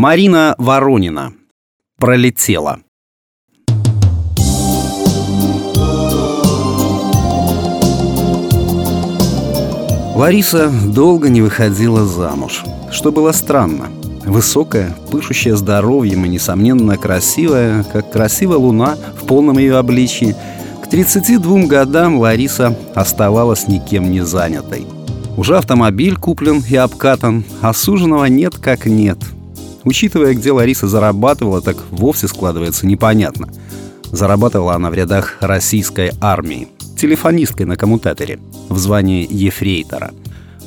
Марина Воронина. Пролетела. Лариса долго не выходила замуж, что было странно. Высокая, пышущая здоровьем и, несомненно, красивая, как красивая луна в полном ее обличии, к 32 годам Лариса оставалась никем не занятой. Уже автомобиль куплен и обкатан, а суженого нет как нет. Учитывая, где Лариса зарабатывала, так вовсе складывается непонятно. Зарабатывала она в рядах российской армии – телефонисткой на коммутаторе в звании ефрейтора.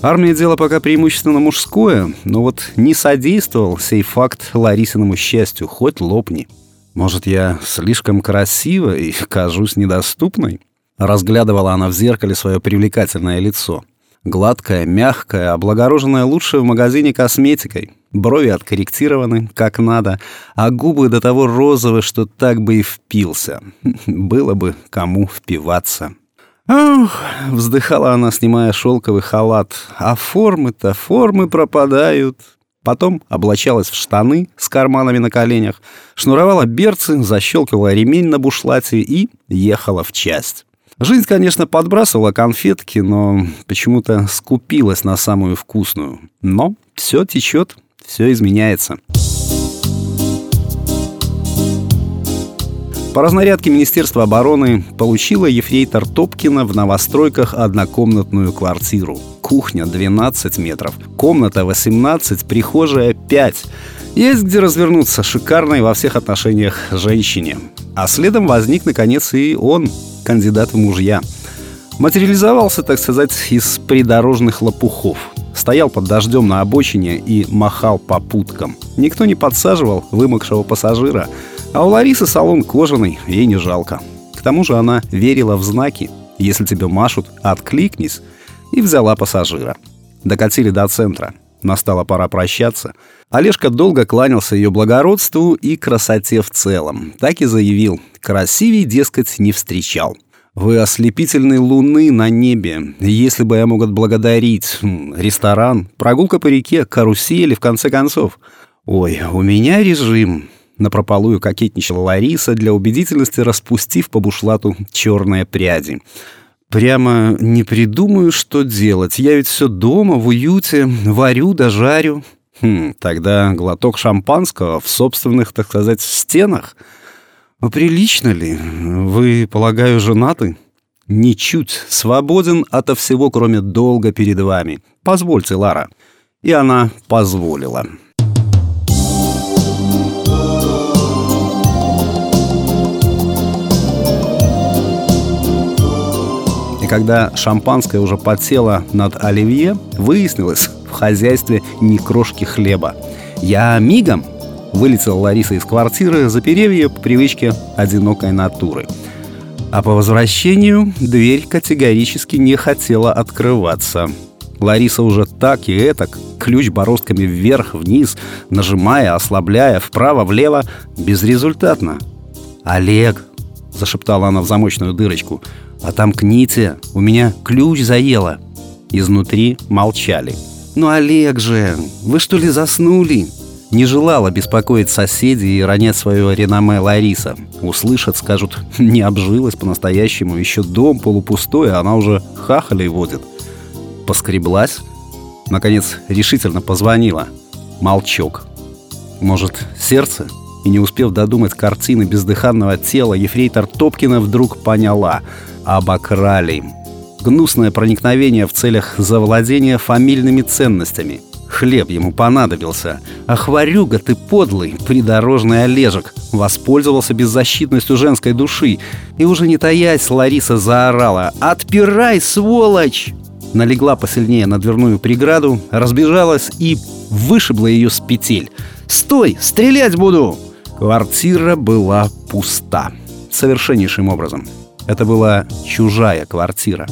Армия дело пока преимущественно мужское, но вот не содействовал сей факт Ларисиному счастью, хоть лопни. Может, я слишком красива и кажусь недоступной? Разглядывала она в зеркале свое привлекательное лицо. Гладкое, мягкое, облагороженное лучше в магазине косметикой. Брови откорректированы, как надо, а губы до того розовы, что так бы и впился. Было бы кому впиваться. «Ох!» — вздыхала она, снимая шелковый халат. «А формы-то, формы пропадают!» Потом облачалась в штаны с карманами на коленях, шнуровала берцы, защелкивала ремень на бушлате и ехала в часть. Жизнь, конечно, подбрасывала конфетки, но почему-то скупилась на самую вкусную. Но все течет, все изменяется. По разнарядке Министерства обороны получила ефрейтор Топкина в новостройках однокомнатную квартиру. Кухня 12 метров, комната 18, прихожая 5. Есть где развернуться шикарной во всех отношениях женщине. А следом возник, наконец, и он, кандидат в мужья. Материализовался, так сказать, из придорожных лопухов. Стоял под дождем на обочине и махал попуткам. Никто не подсаживал вымокшего пассажира – а у Ларисы салон кожаный, ей не жалко. К тому же она верила в знаки. Если тебе машут, откликнись. И взяла пассажира. Докатили до центра. Настала пора прощаться. Олежка долго кланялся ее благородству и красоте в целом. Так и заявил. Красивей, дескать, не встречал. Вы ослепительной луны на небе. Если бы я мог отблагодарить ресторан, прогулка по реке, карусели, в конце концов. Ой, у меня режим. Напропалую кокетничала Лариса, для убедительности распустив по бушлату черные пряди. «Прямо не придумаю, что делать. Я ведь все дома, в уюте, варю да жарю». Хм, тогда глоток шампанского в собственных, так сказать, стенах. А прилично ли? Вы, полагаю, женаты? Ничуть. Свободен ото всего, кроме долга перед вами. Позвольте, Лара. И она позволила. когда шампанское уже подсело над оливье, выяснилось в хозяйстве ни крошки хлеба. «Я мигом!» — вылетела Лариса из квартиры, заперев ее по привычке одинокой натуры. А по возвращению дверь категорически не хотела открываться. Лариса уже так и этак, ключ бороздками вверх-вниз, нажимая, ослабляя, вправо-влево, безрезультатно. «Олег!» — зашептала она в замочную дырочку. «Отомкните, у меня ключ заело». Изнутри молчали. «Ну, Олег же, вы что ли заснули?» Не желала беспокоить соседей и ронять свое реноме Лариса. Услышат, скажут, не обжилась по-настоящему, еще дом полупустой, а она уже хахалей водит. Поскреблась, наконец решительно позвонила. Молчок. Может, сердце? И не успев додумать картины бездыханного тела, ефрейтор Топкина вдруг поняла — обокрали. Гнусное проникновение в целях завладения фамильными ценностями. Хлеб ему понадобился. А хворюга ты подлый, придорожный Олежек. Воспользовался беззащитностью женской души. И уже не таясь, Лариса заорала «Отпирай, сволочь!» Налегла посильнее на дверную преграду, разбежалась и вышибла ее с петель. «Стой! Стрелять буду!» Квартира была пуста. Совершеннейшим образом. Это была чужая квартира.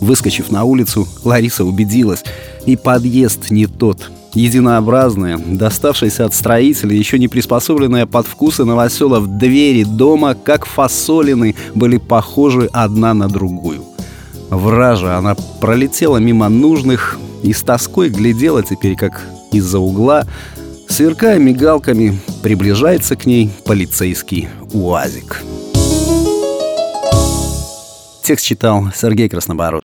Выскочив на улицу, Лариса убедилась, и подъезд не тот. Единообразная, доставшаяся от строителя, еще не приспособленная под вкусы новоселов двери дома, как фасолины, были похожи одна на другую. Вража, она пролетела мимо нужных и с тоской глядела теперь, как из-за угла Сверкая мигалками, приближается к ней полицейский УАЗик. Текст читал Сергей Краснобород.